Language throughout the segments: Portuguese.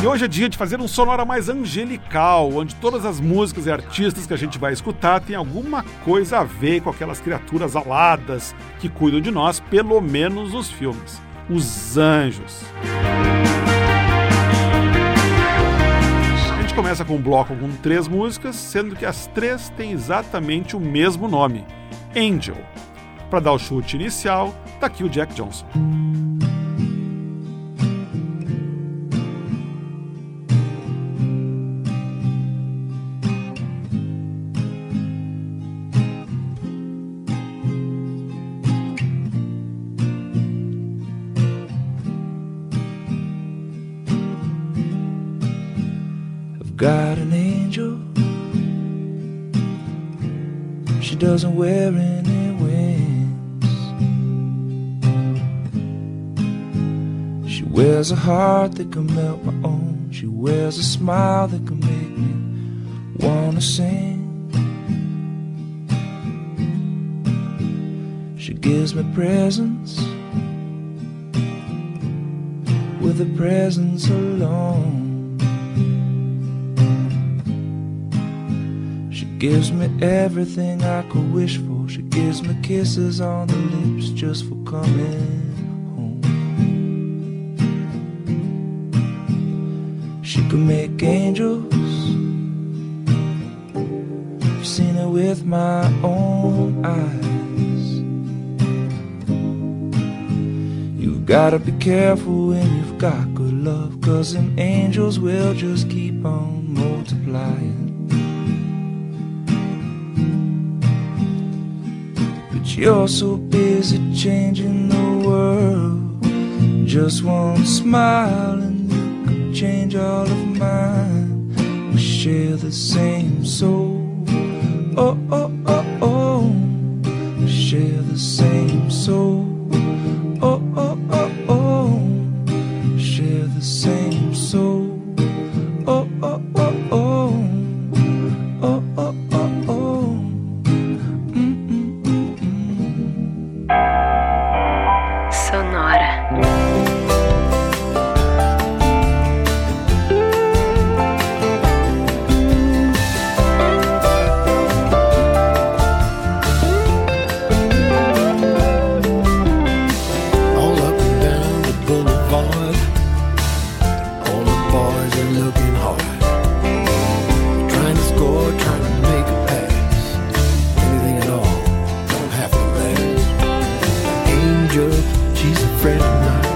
E hoje é dia de fazer um sonora mais angelical, onde todas as músicas e artistas que a gente vai escutar têm alguma coisa a ver com aquelas criaturas aladas que cuidam de nós, pelo menos nos filmes. Os anjos. A gente começa com um bloco com três músicas, sendo que as três têm exatamente o mesmo nome: Angel. Para dar o chute inicial, tá aqui o Jack Johnson. Doesn't wear any wings. She wears a heart that can melt my own. She wears a smile that can make me wanna sing. She gives me presents with a presence alone. Gives me everything I could wish for. She gives me kisses on the lips just for coming home. She could make angels. I've seen it with my own eyes. You've gotta be careful when you've got good love, cause them angels will just keep on multiplying. You're so busy changing the world. Just one smile and you could change all of mine. We share the same soul. Oh, oh, oh. good. She's a friend of mine.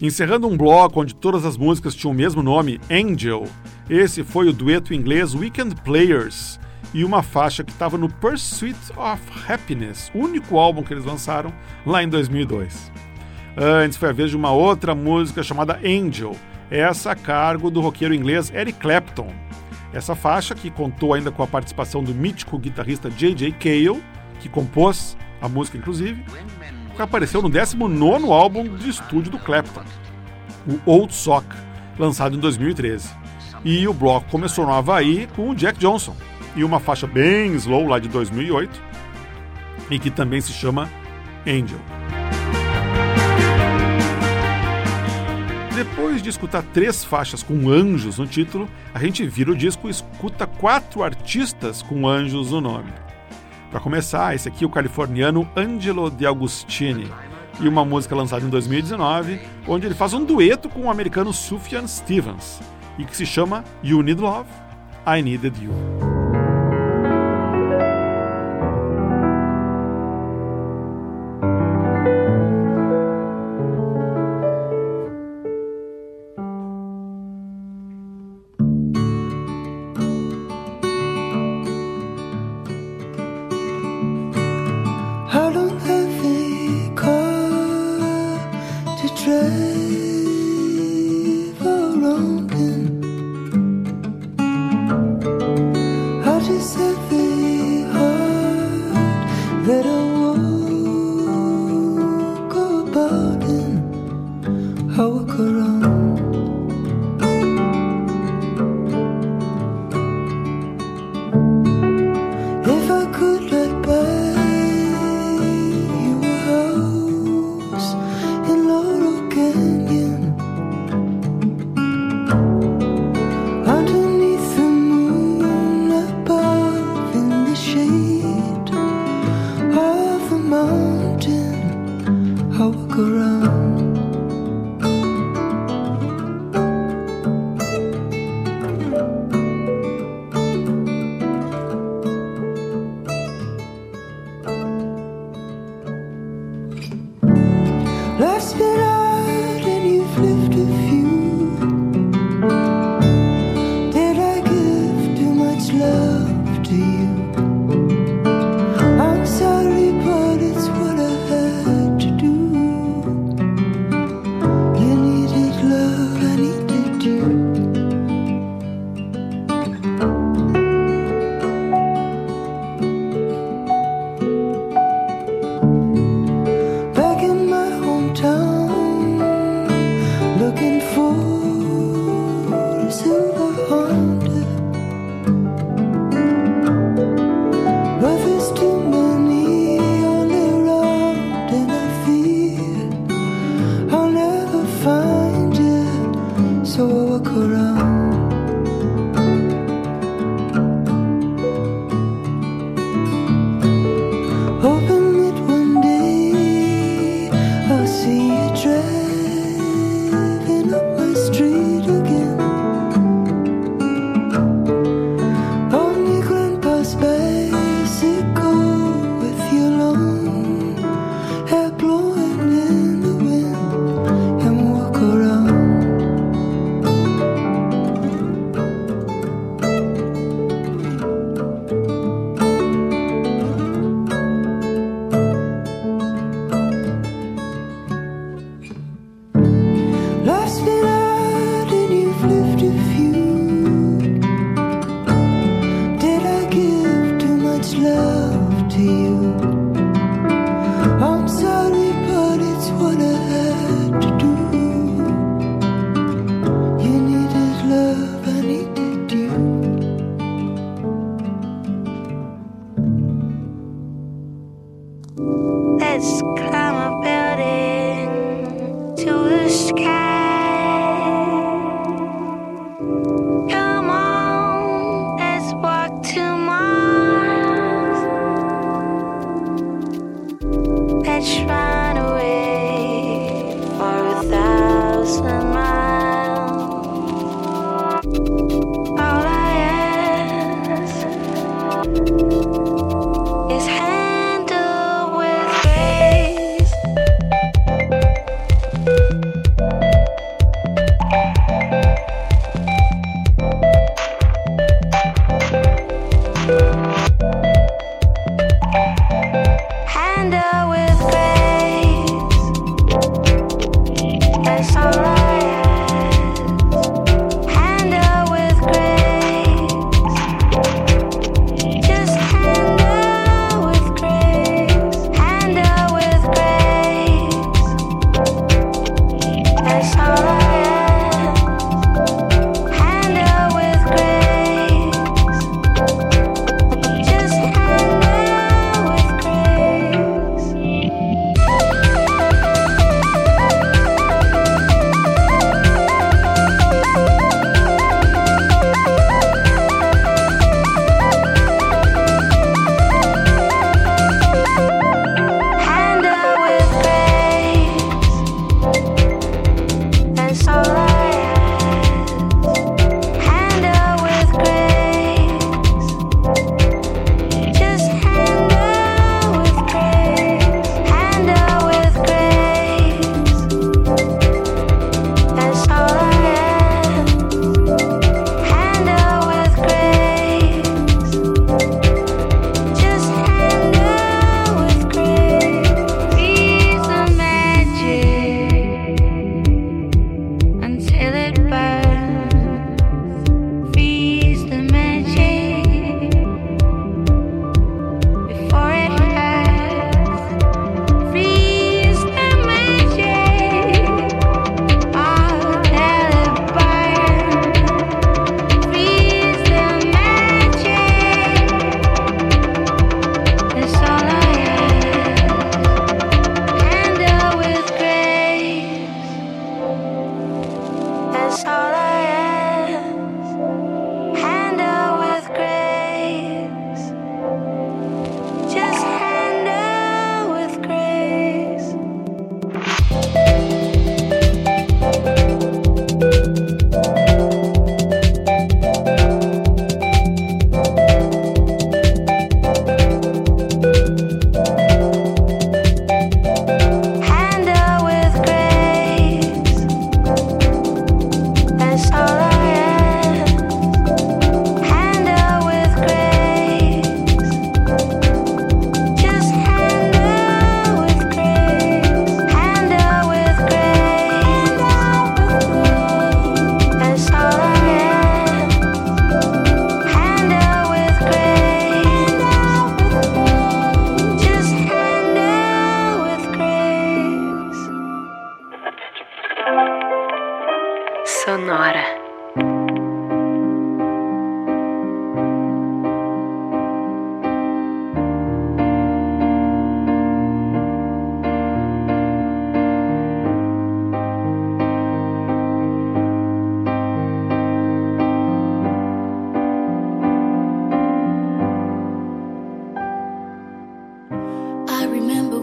Encerrando um bloco onde todas as músicas tinham o mesmo nome, Angel, esse foi o dueto inglês Weekend Players e uma faixa que estava no Pursuit of Happiness, o único álbum que eles lançaram lá em 2002. Antes foi a vez de uma outra música chamada Angel, essa a cargo do roqueiro inglês Eric Clapton. Essa faixa, que contou ainda com a participação do mítico guitarrista J.J. Cale, que compôs a música inclusive, apareceu no 19 álbum de estúdio do Clapton, o Old Sock, lançado em 2013. E o bloco começou no Havaí com o Jack Johnson e uma faixa bem slow lá de 2008, e que também se chama Angel. Depois de escutar três faixas com anjos no título, a gente vira o disco e escuta quatro artistas com anjos no nome. Para começar, esse aqui é o californiano Angelo De Agostini e uma música lançada em 2019, onde ele faz um dueto com o americano Sufjan Stevens e que se chama You Need Love, I Needed You. is heavy heart that I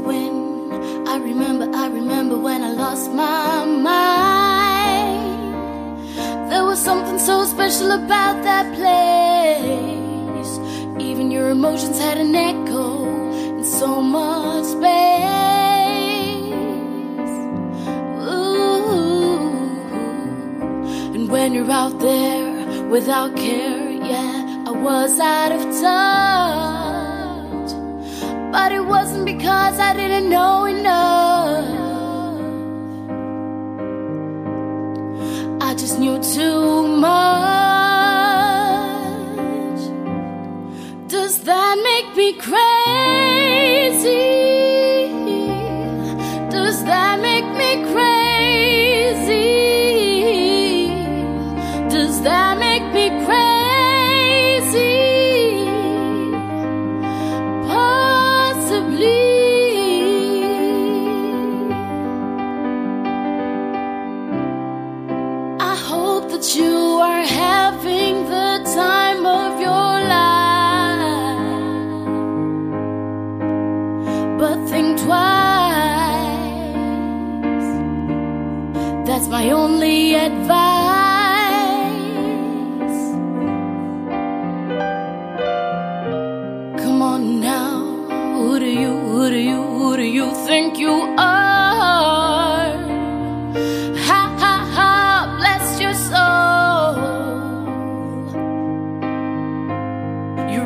when I remember, I remember when I lost my mind. There was something so special about that place. Even your emotions had an echo in so much space. Ooh. And when you're out there without care, yeah, I was out of touch. But it wasn't because I didn't know enough. I just knew too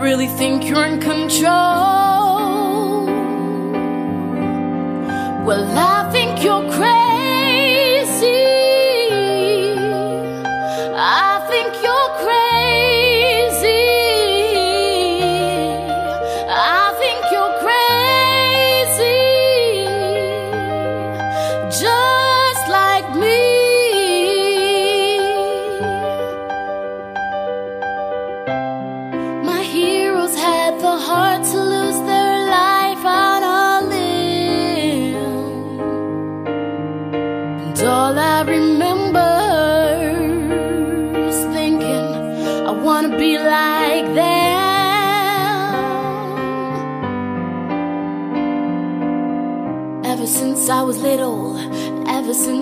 really think you're in control. Well, I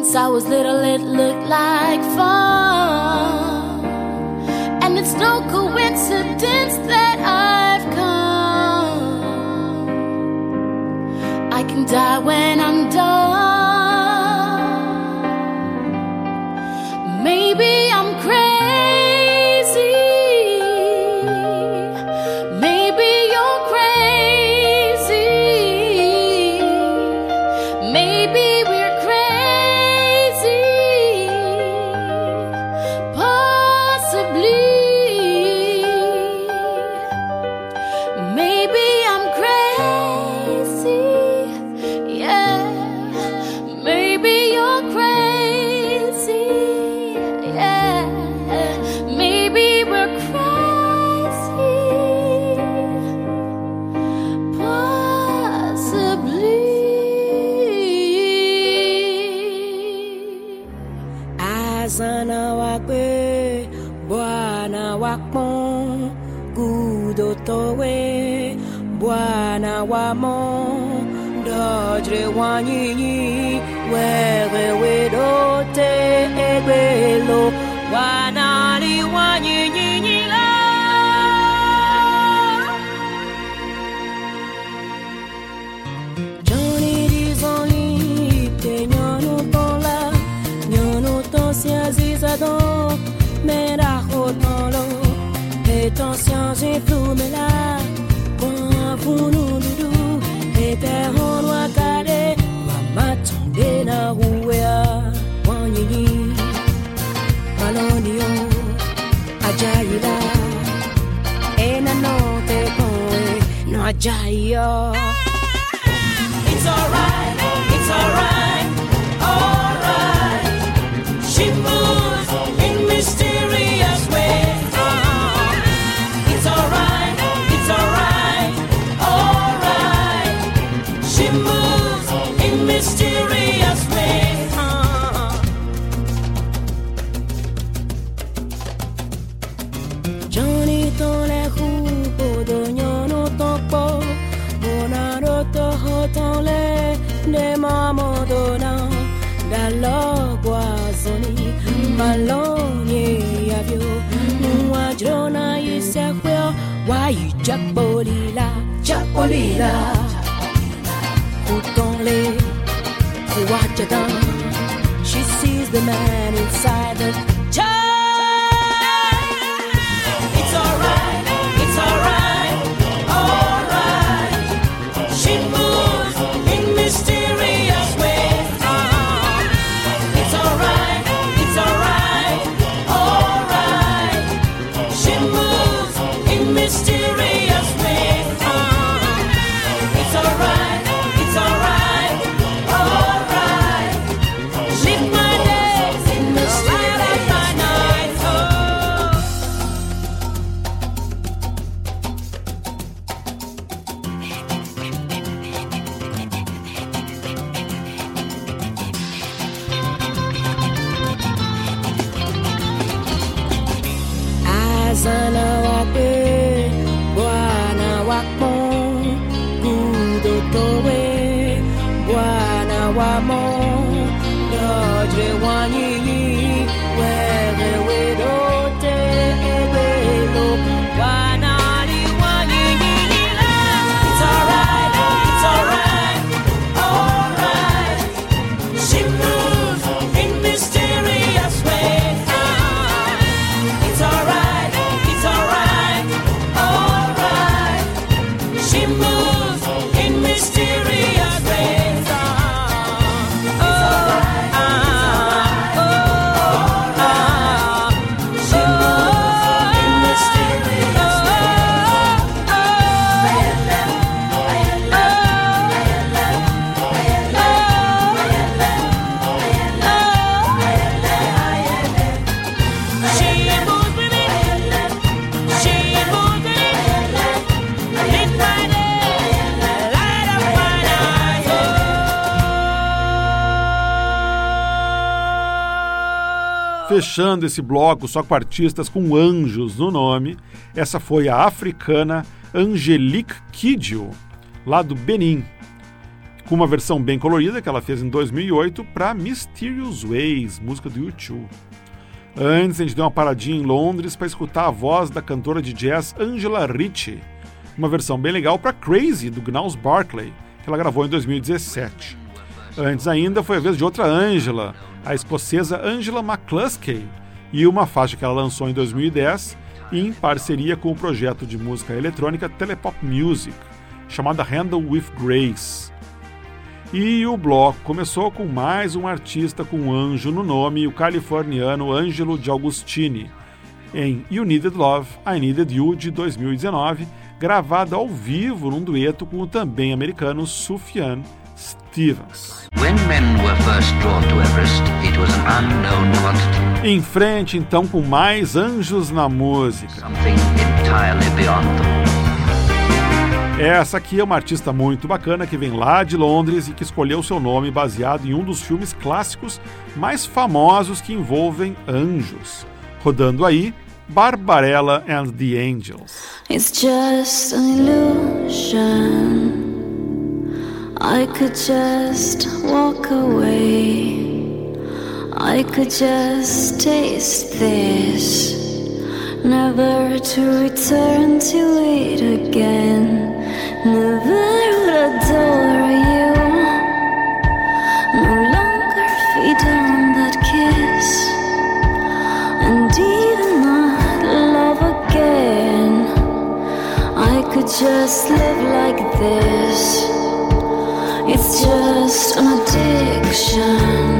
Since I was little, it looked like fun. Japolila, Japolila, Hutongli, Huachadang. She sees the man inside the fechando esse bloco só com artistas com anjos no nome, essa foi a africana Angelique Kidjo, lá do Benin, com uma versão bem colorida que ela fez em 2008 para Mysterious Ways, música do YouTube. Antes, a gente deu uma paradinha em Londres para escutar a voz da cantora de jazz Angela Ritchie, uma versão bem legal para Crazy, do Gnaus Barkley, que ela gravou em 2017. Antes ainda foi a vez de outra Angela, a escocesa Angela McCluskey, e uma faixa que ela lançou em 2010 em parceria com o projeto de música eletrônica Telepop Music, chamada Handle with Grace. E o bloco começou com mais um artista com anjo no nome, o californiano Angelo de em You Needed Love, I Needed You de 2019, gravada ao vivo num dueto com o também americano Sufjan Stevens. When men were first drawn to Everest, it was an unknown quantity, Em frente então com mais anjos na música. something entirely beyond them. Essa aqui é uma artista muito bacana que vem lá de Londres e que escolheu seu nome baseado em um dos filmes clássicos mais famosos que envolvem anjos. Rodando aí, Barbarella and the Angels. It's just an illusion. I could just walk away. I could just taste this. Never to return to it again. Never would adore you. No longer feed on that kiss. And even not love again. I could just live like this. It's just an addiction,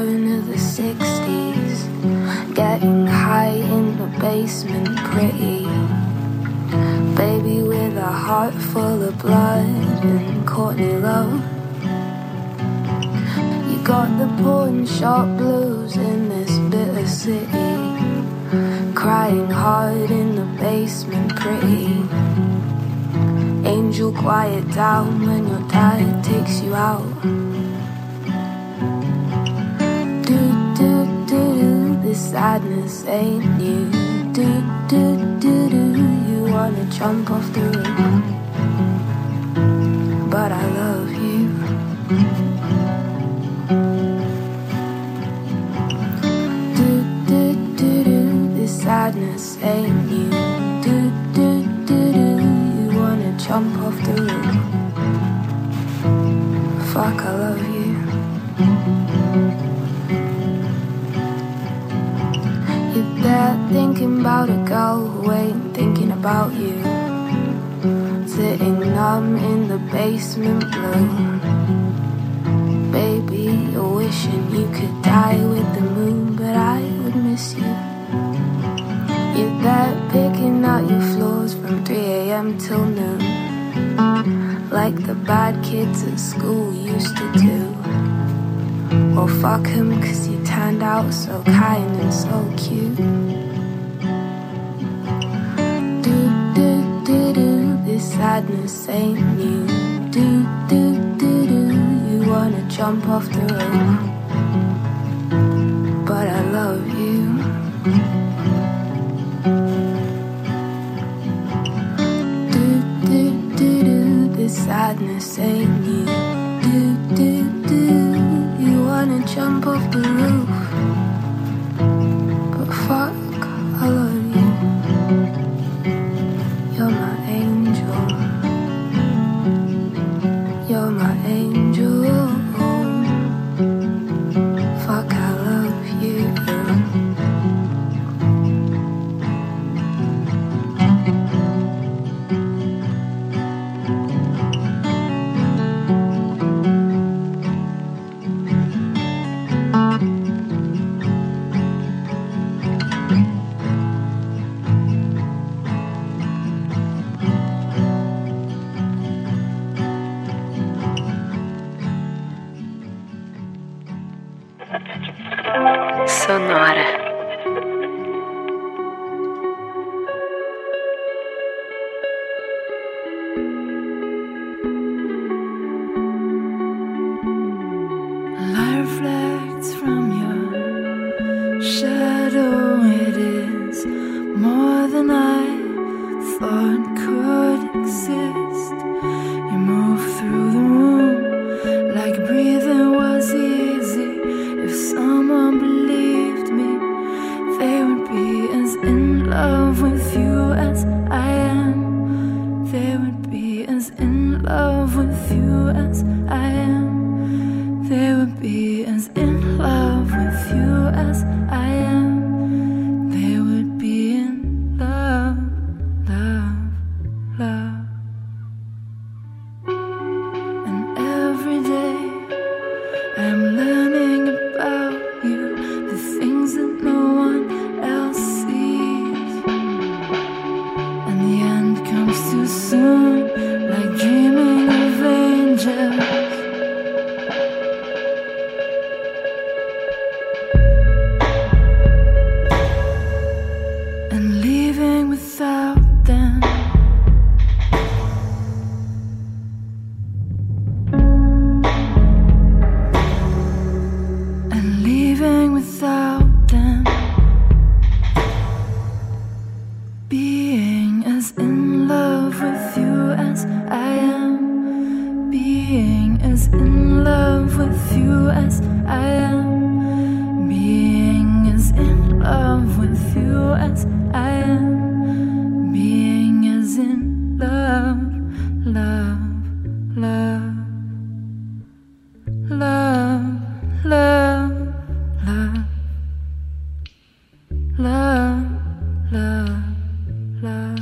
burn of the 60s. Getting high in the basement, pretty. Baby with a heart full of blood and Courtney Love. You got the pawn shop blues in this bitter city. Crying hard in the basement, pretty. Angel, quiet down when your dad takes you out. Sadness ain't new. Do, do, do, do, you wanna jump off the roof. Like the bad kids at school used to do. Well, fuck 'em cause you turned out so kind and so cute. Do, do, do, do, this sadness ain't new. Do, do, do, do, you wanna jump off the roof. Sadness ain't you? Do, do, do, you wanna jump off the roof. But fuck, dear. Love, love, love.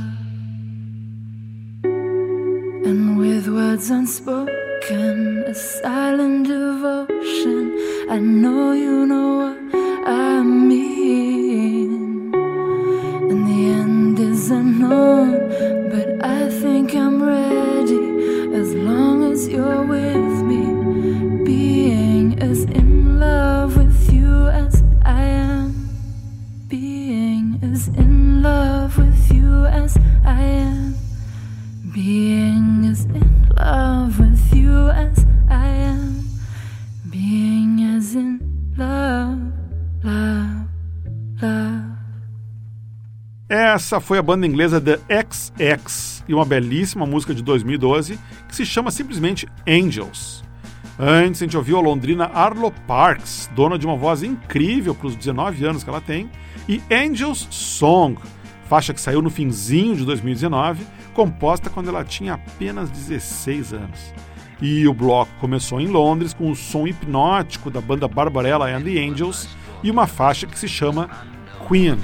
And with words unspoken, a silent devotion, I know you know what Essa foi a banda inglesa The XX e uma belíssima música de 2012 que se chama simplesmente Angels. Antes a gente ouviu a londrina Arlo Parks, dona de uma voz incrível para os 19 anos que ela tem, e Angels Song, faixa que saiu no finzinho de 2019, composta quando ela tinha apenas 16 anos. E o bloco começou em Londres com o som hipnótico da banda Barbarella and the Angels e uma faixa que se chama Queen.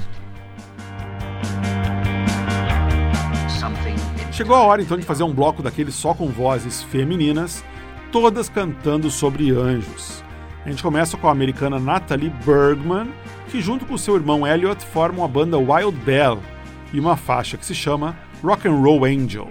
Chegou a hora então de fazer um bloco daqueles só com vozes femininas, todas cantando sobre anjos. A gente começa com a americana Natalie Bergman, que junto com seu irmão Elliot formam a banda Wild Bell e uma faixa que se chama Rock and Roll Angel.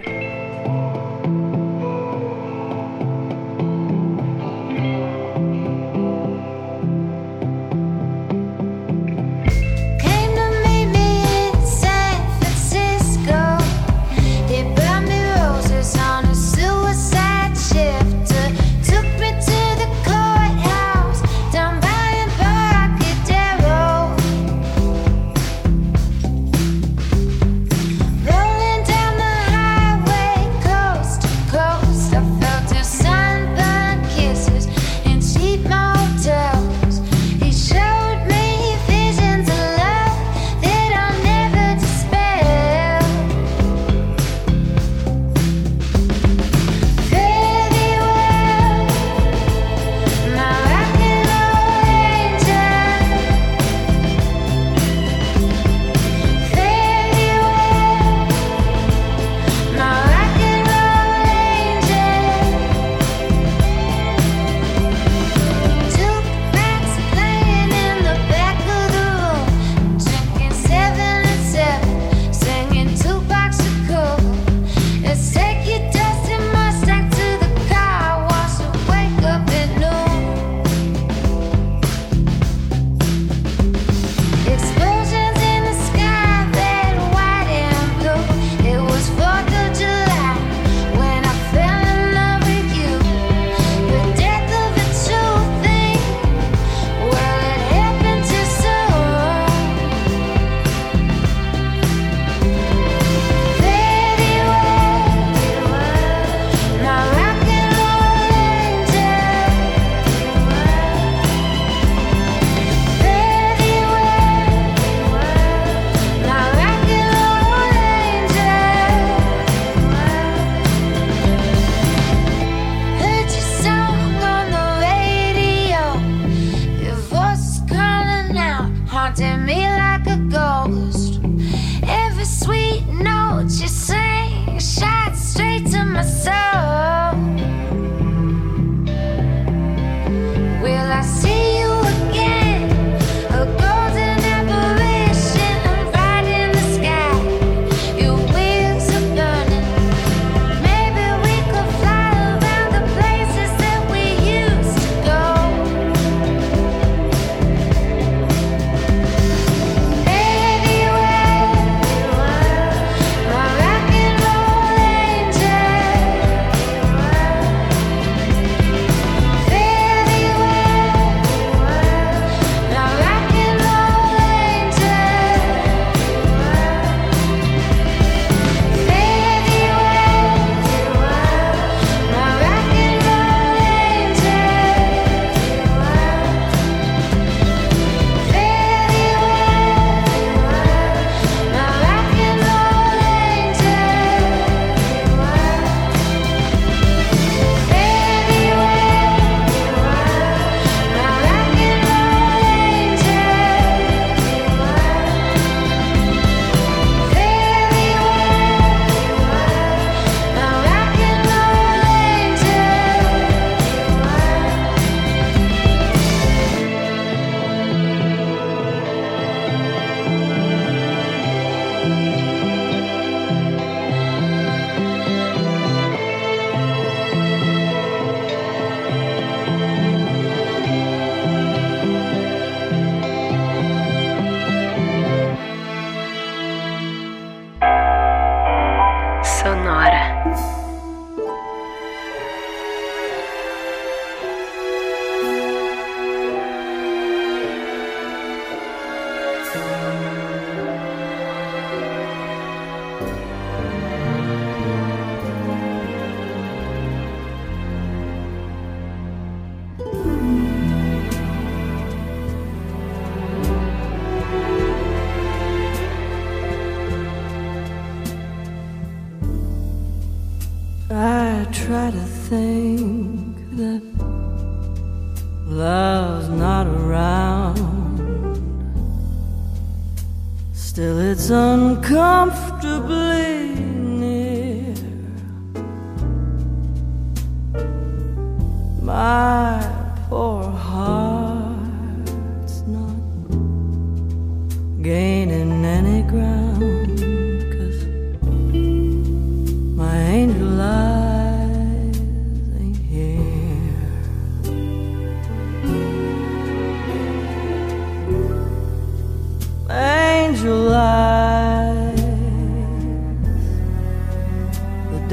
come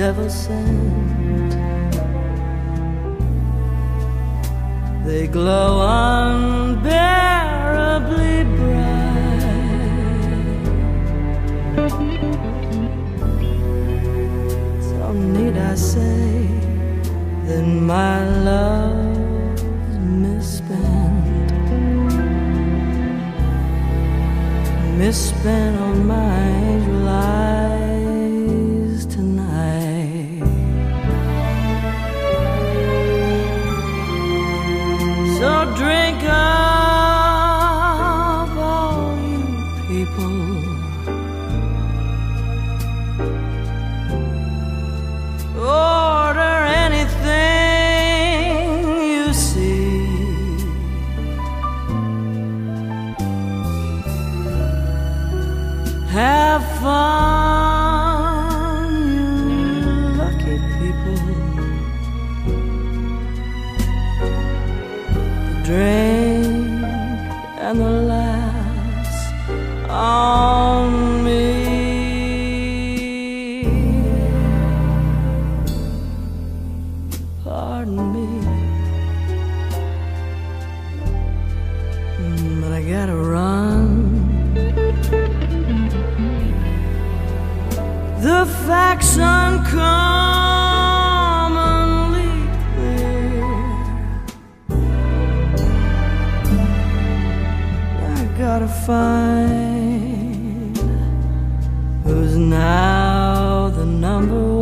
devil sent. They glow unbearably bright. So need I say that my love's misspent, misspent on my angel eyes. gotta find who's now the number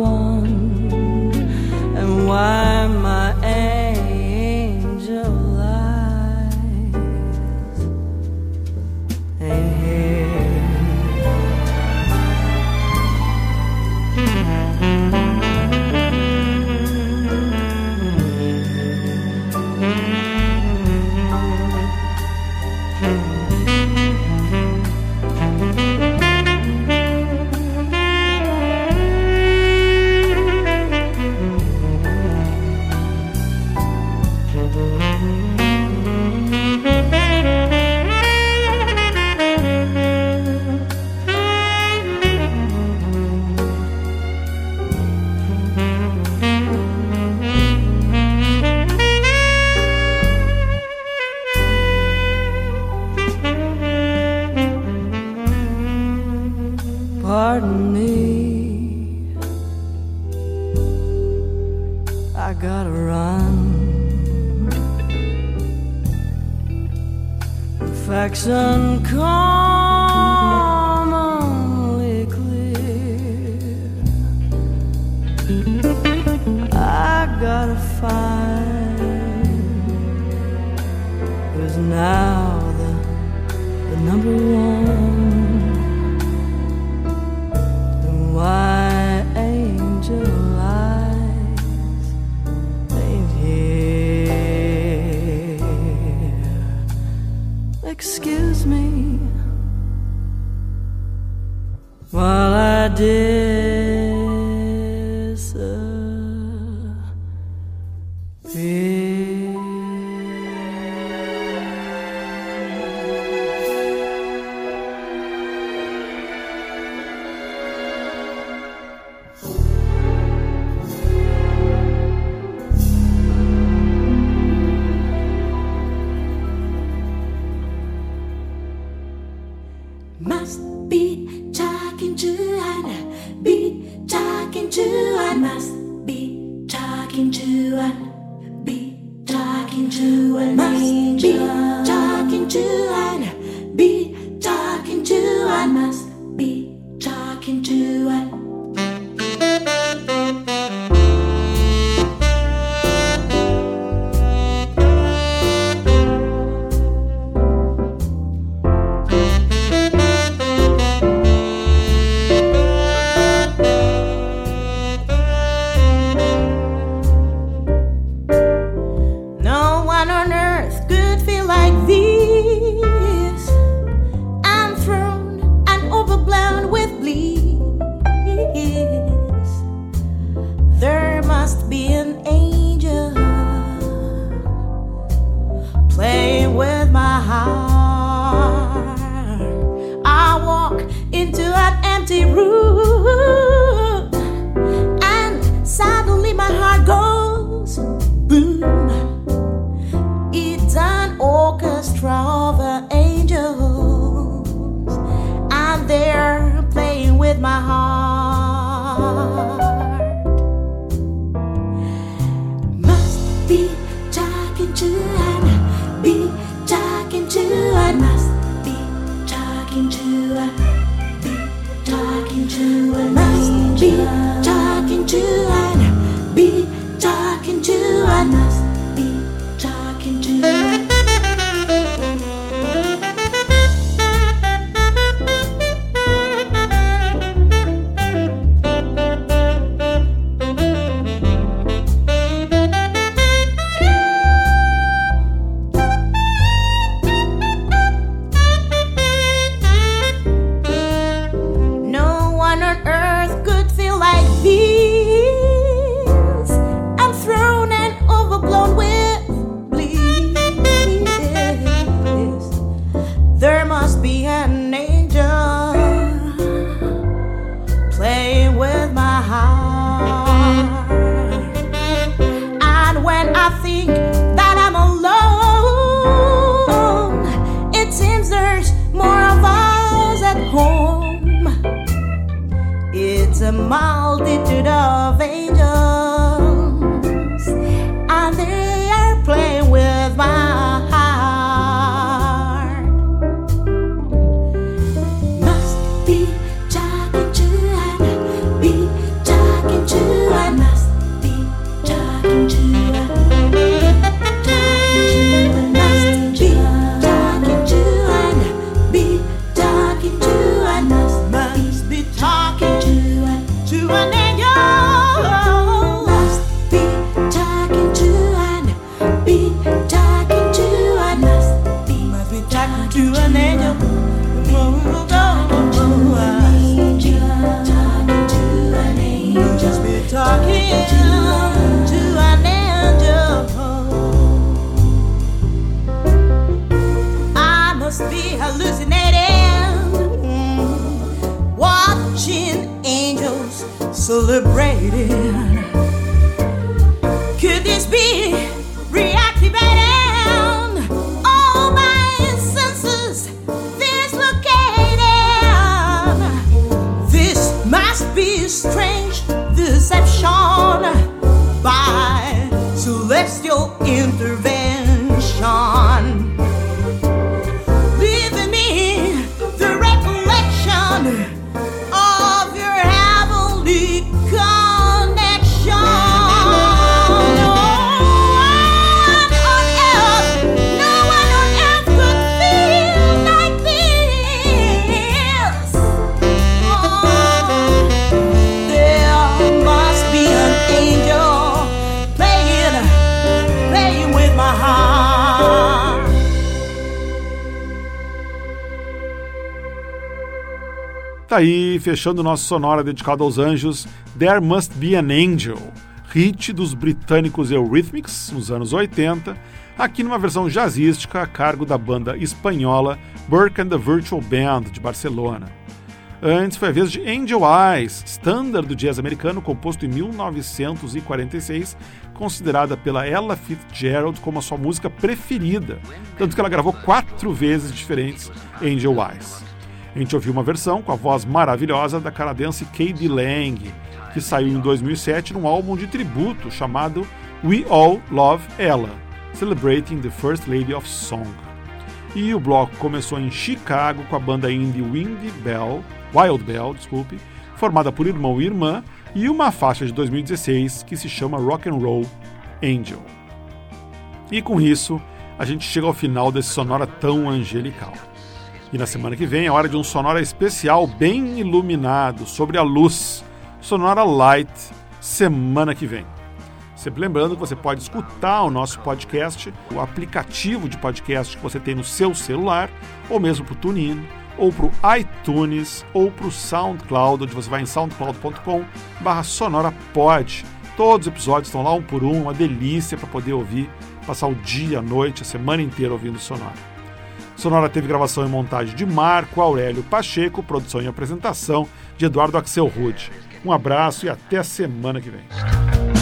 Excuse me while I did. Tá aí, fechando o nosso sonora dedicado aos anjos, There Must Be an Angel, hit dos britânicos Eurythmics, nos anos 80, aqui numa versão jazzística a cargo da banda espanhola Burke and the Virtual Band, de Barcelona. Antes foi a vez de Angel Eyes, standard do jazz americano, composto em 1946, considerada pela Ella Fitzgerald como a sua música preferida, tanto que ela gravou quatro vezes diferentes Angel Eyes. A gente ouviu uma versão com a voz maravilhosa da canadense Katie Lang, que saiu em 2007 num álbum de tributo chamado We All Love Ella, Celebrating the First Lady of Song. E o bloco começou em Chicago com a banda indie Windy Bell, Wild Bell, desculpe, formada por irmão e irmã, e uma faixa de 2016 que se chama Rock and Roll Angel. E com isso, a gente chega ao final desse sonora tão angelical. E na semana que vem é hora de um sonora especial bem iluminado sobre a luz, Sonora Light, semana que vem. Sempre lembrando que você pode escutar o nosso podcast, o aplicativo de podcast que você tem no seu celular, ou mesmo para o TuneIn, ou para o iTunes, ou para o SoundCloud, onde você vai em soundcloud.com barra sonorapod. Todos os episódios estão lá um por um, uma delícia para poder ouvir, passar o dia, a noite, a semana inteira ouvindo Sonora. Sonora teve gravação e montagem de Marco Aurélio Pacheco, produção e apresentação de Eduardo Axel Rude. Um abraço e até a semana que vem.